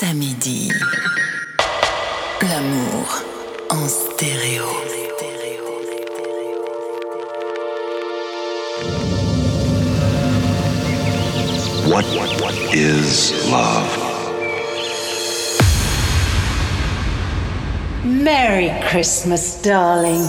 samedi. L'amour en stéréo. What is love? Merry Christmas, darling.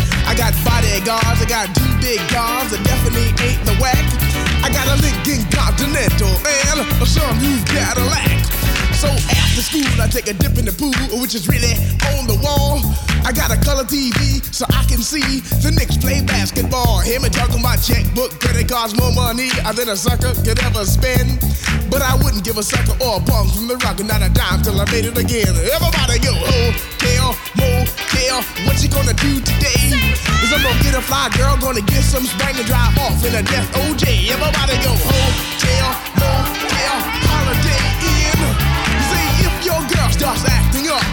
I got bodyguards, I got two big guns that definitely ain't the whack. I got a Lincoln Continental and a some new Cadillac. So after school, I take a dip in the pool, which is really on the wall. I got a color TV so I can see the Knicks play basketball. Hear me talking about checkbook, credit cards, more money than a sucker could ever spend. But I wouldn't give a sucker or a bum from the rock, not a dime till I made it again. Everybody go, hotel, what you gonna do today? Is I'm gonna get a fly girl, gonna get some spring and drive off in a death OJ. Everybody go, hotel, motel, holiday Inn. See if your girl starts acting up,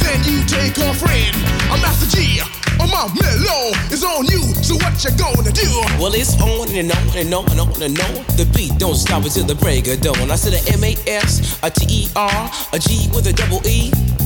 then you take her friend. I'm Master Gee. Oh my mellow is on you, so what you gonna do? Well, it's on and on and on and on and on. The beat don't stop until the break of dawn. I said a M A S, a T E R, a G with a double E.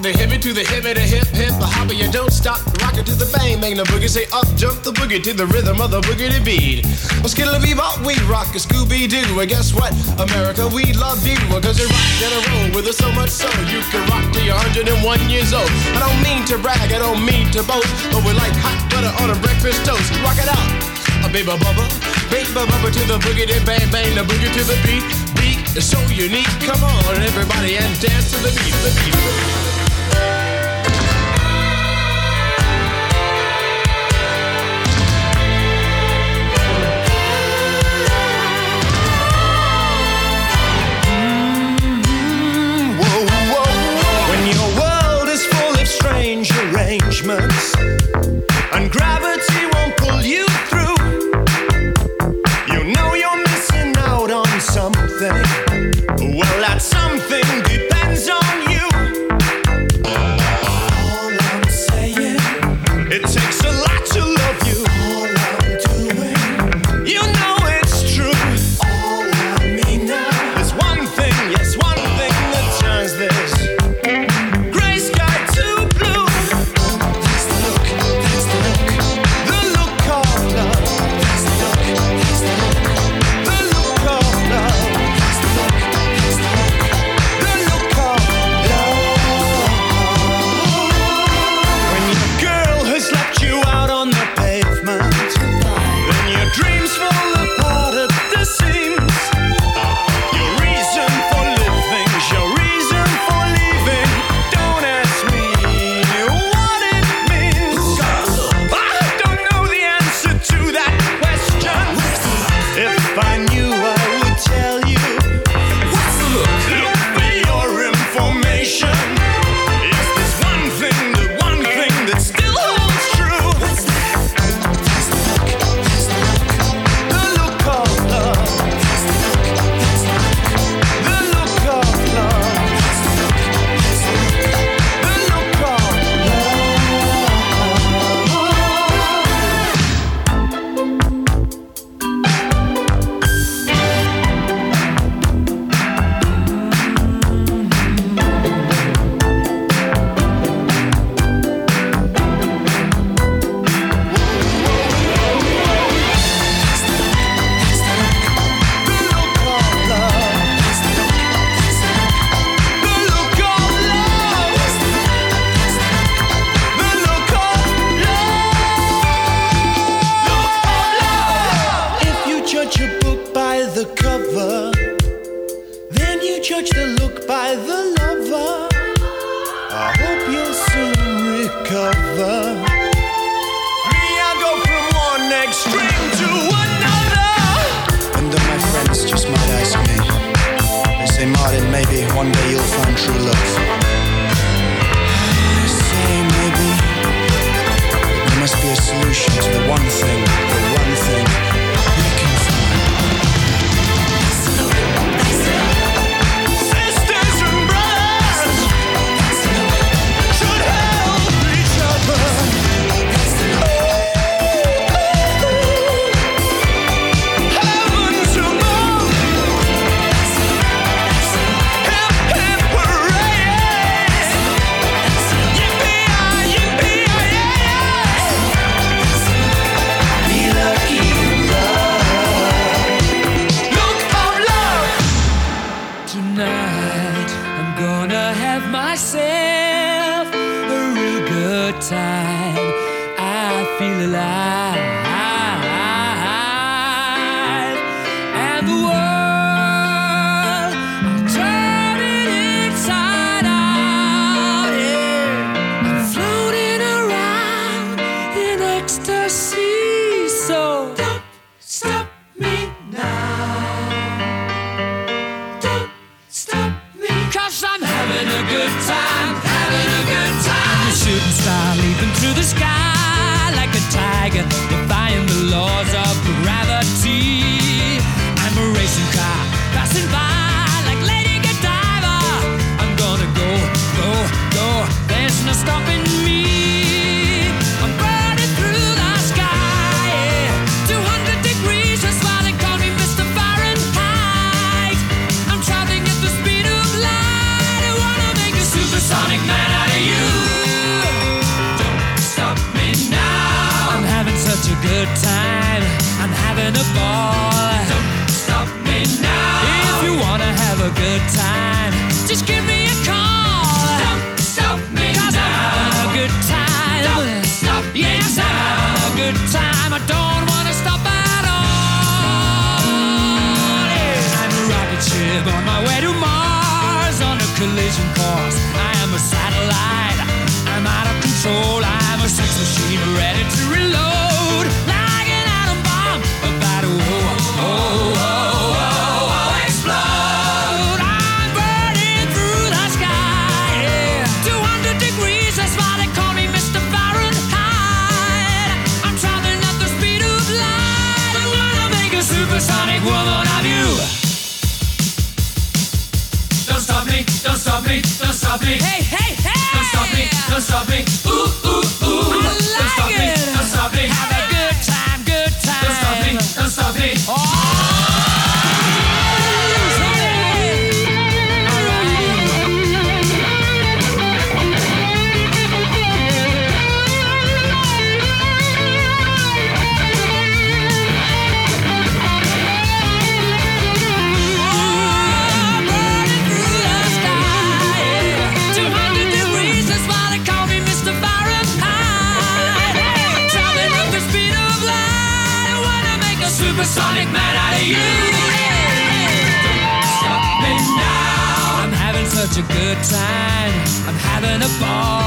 the hippie to the hippie, the hip hip, the hopper. You don't stop, rock it to the bang bang, the boogie. Say up, jump the boogie to the rhythm of the boogie beat. Well, skittle bebop, we rock a Scooby Doo. And guess what, America, we love you. Cause you rock in a row with us so much so you can rock till you're 101 years old. I don't mean to brag, I don't mean to boast, but we're like hot butter on a breakfast toast. Rock it out. A baby bubba, baby bubba to the boogie, then bang bang, the boogie to the beat. Beat is so unique. Come on, everybody, and dance to the beat, the beat. The beat. a good time, just give me a call. Don't stop me Cause now. I'm having a good time. Don't stop me yes, now. I'm a good time. I don't want to stop at all. Yeah, I'm a rocket ship on my way to Mars on a collision course. time. I'm having a ball.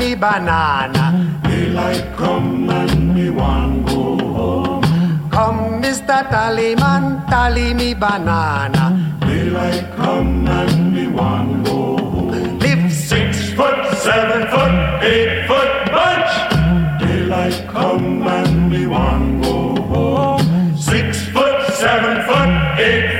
Me banana. Daylight come and me want go home. Come, Mr. Tallyman, tally me banana. Daylight Daylight come and me one go home. Live six foot, seven foot, eight foot bunch. Daylight come and me one go home. Six foot, seven foot, eight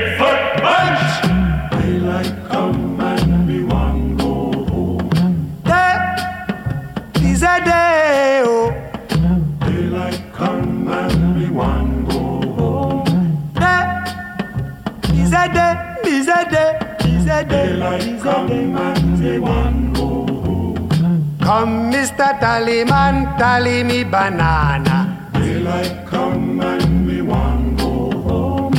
one. Come, Mr. Tallyman, tally me banana. Daylight come and we one go home.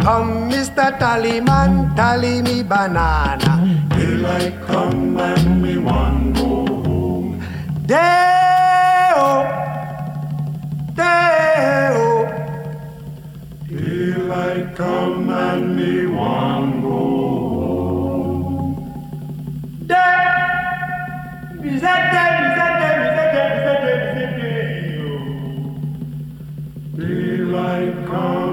Come, Mr. Tallyman, tally me banana. Daylight come and we one go home. Day-o, day-o. Daylight come and me one go home. Daylight come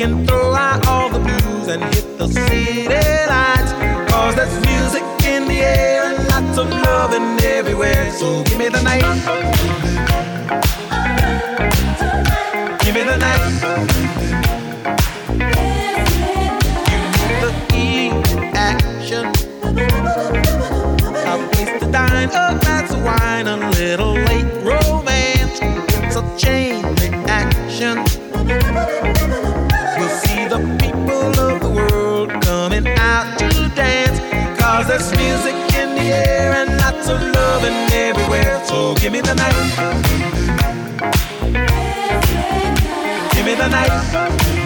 can throw out all the blues and hit the city lights. Cause there's music in the air and lots of loving everywhere. So give me the night. Give me the night. You the E action. Oh, a place to dine, a glass of wine, a little late romance. It's a change. There's music in the air and lots of loving everywhere. So give me the night. Give me the night.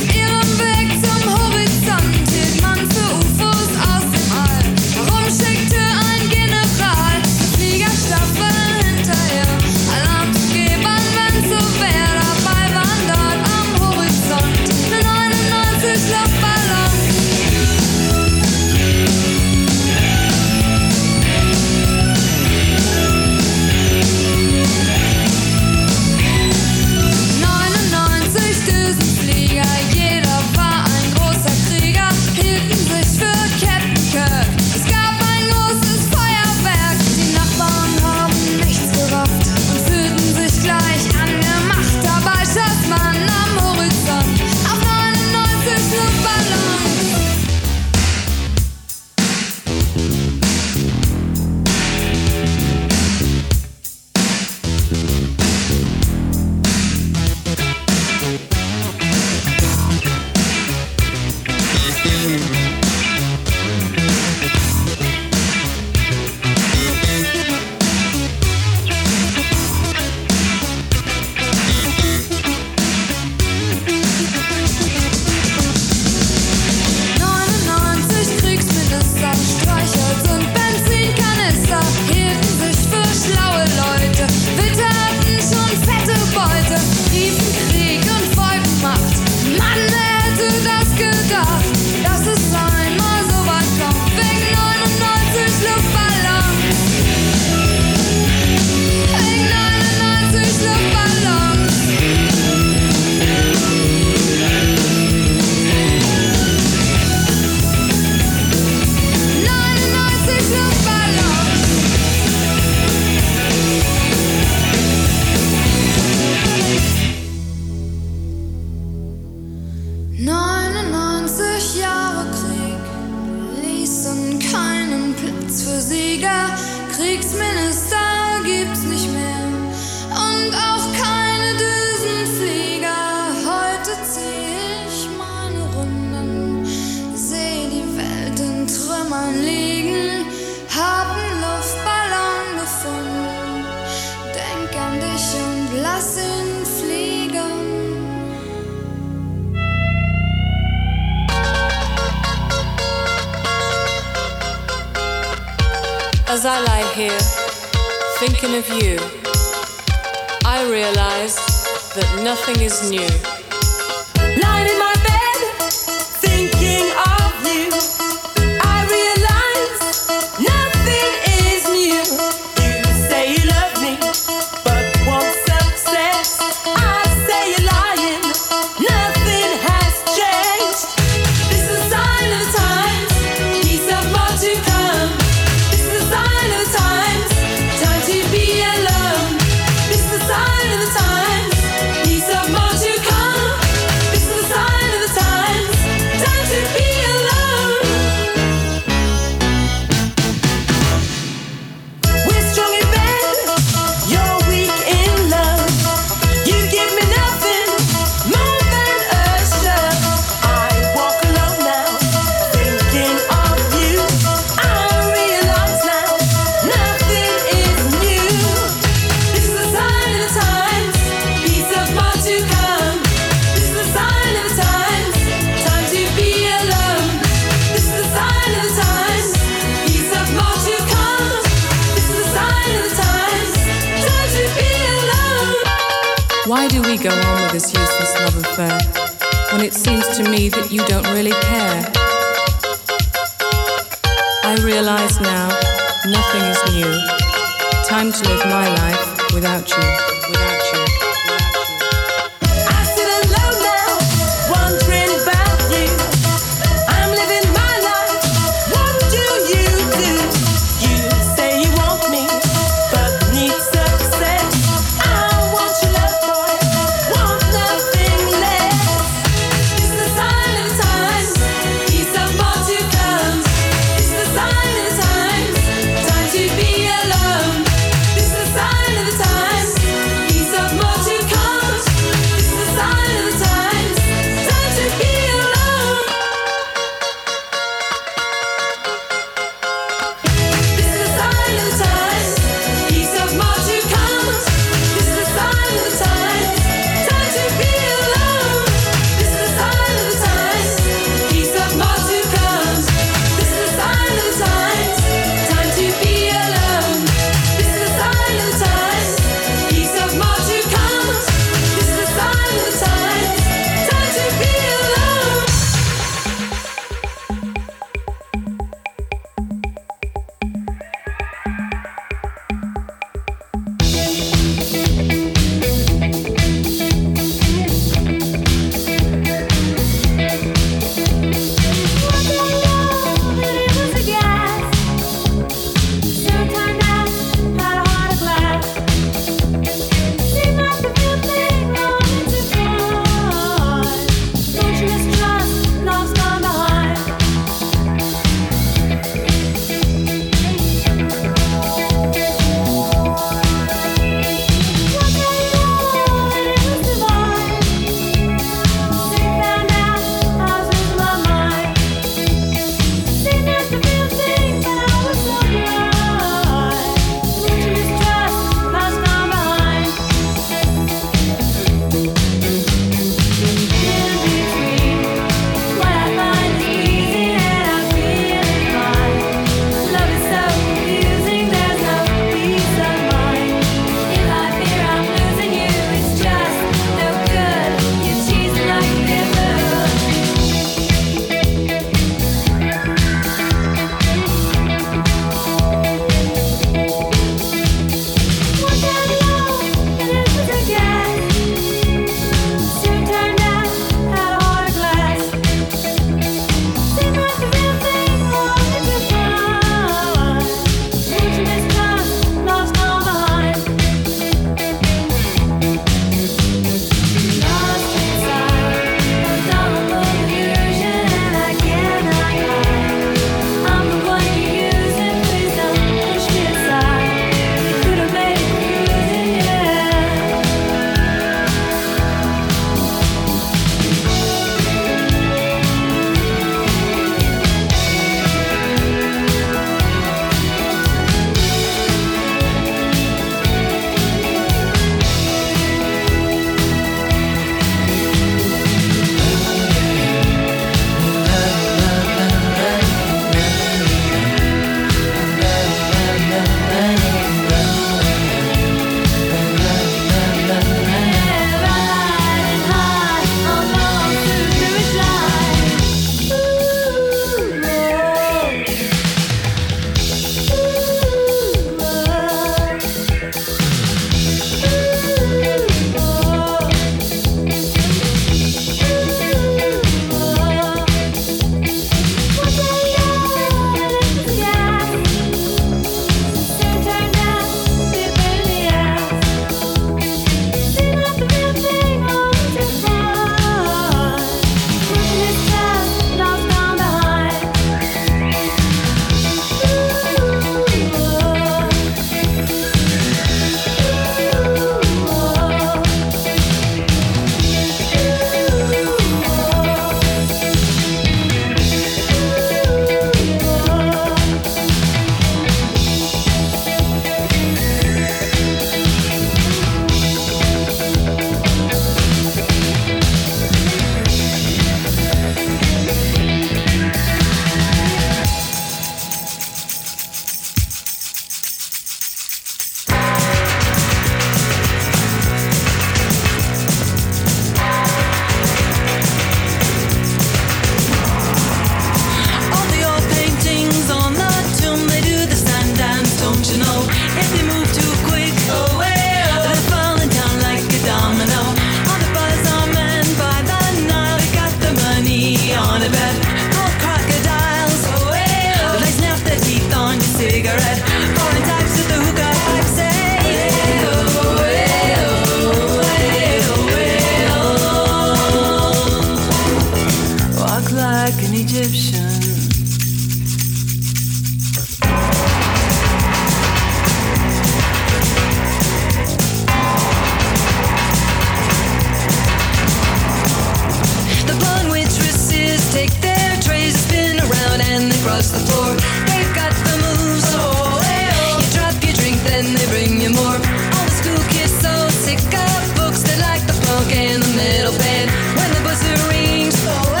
across the floor. They've got the moves, oh, oh, oh. You drop your drink, then they bring you more. All the school kids so sick of books. They like the punk and the metal band. When the buzzer rings, oh, oh.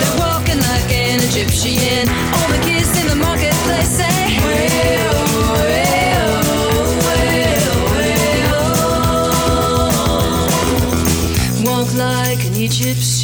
They're walking like an Egyptian. All the kids in the marketplace say. Walk like an Egyptian.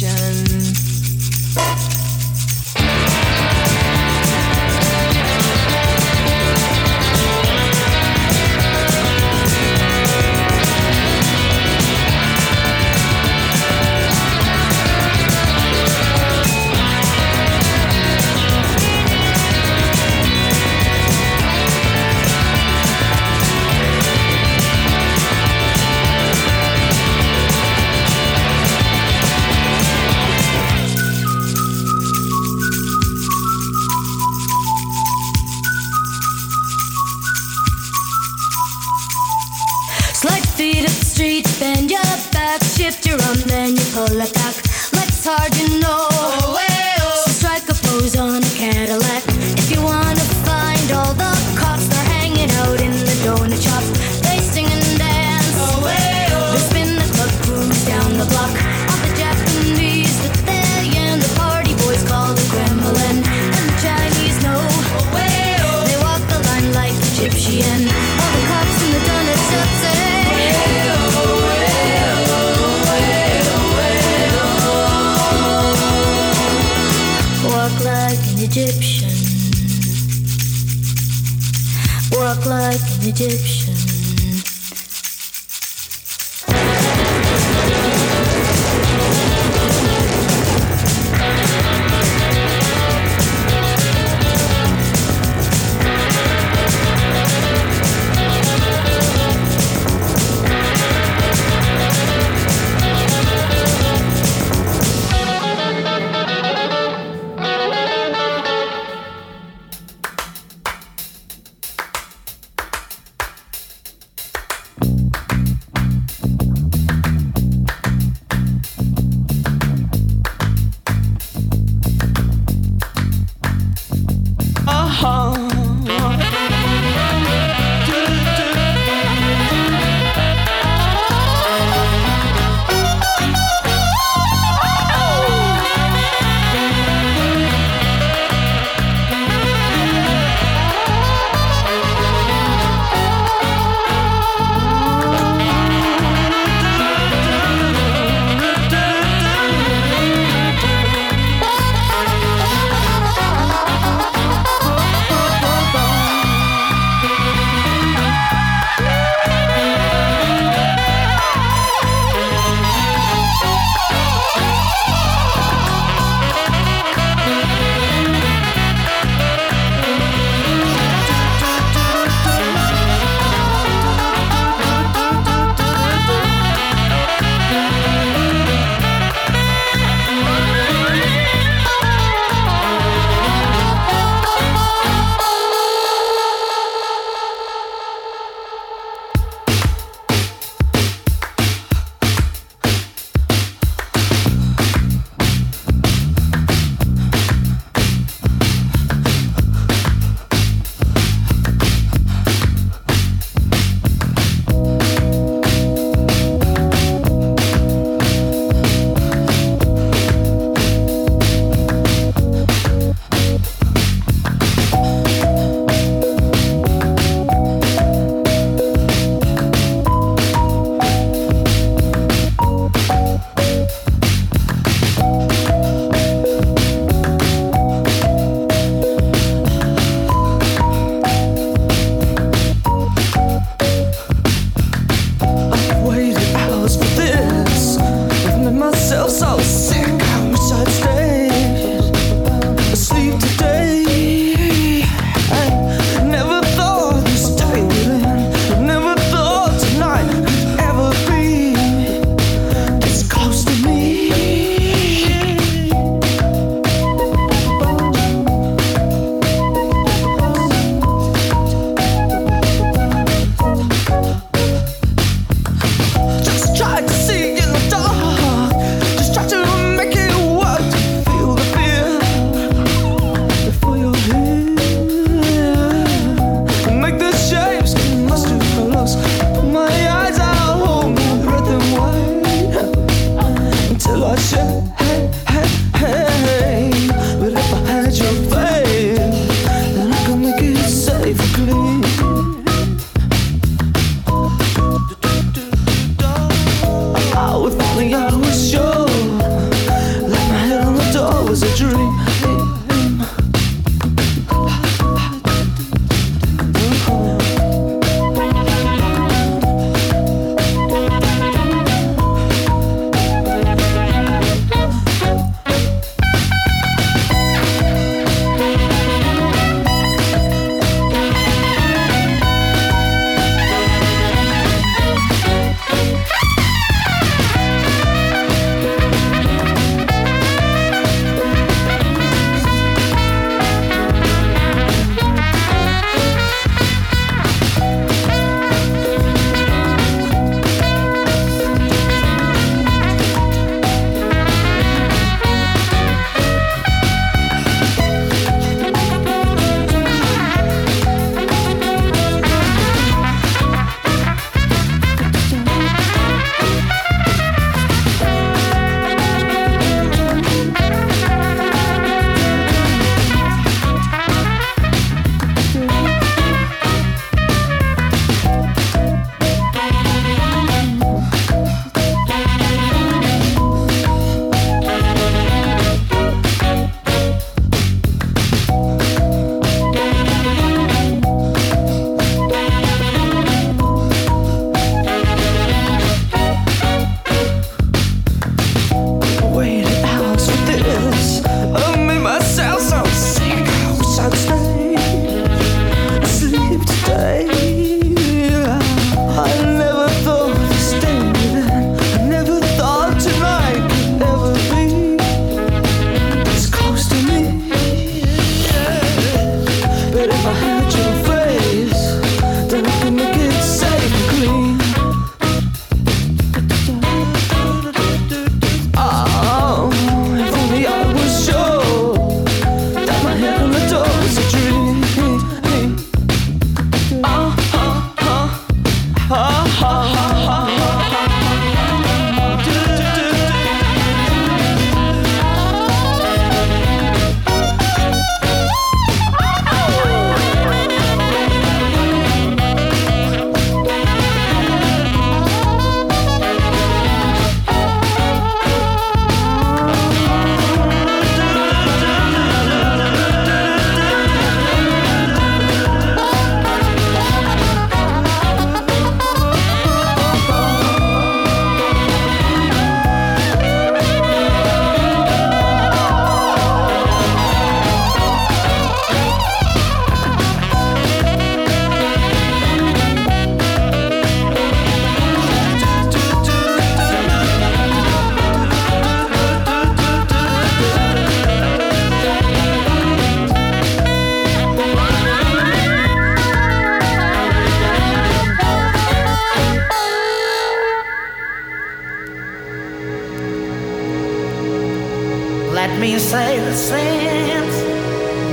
Let me say the since,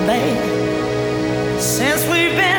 baby, since we've been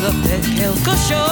et ça me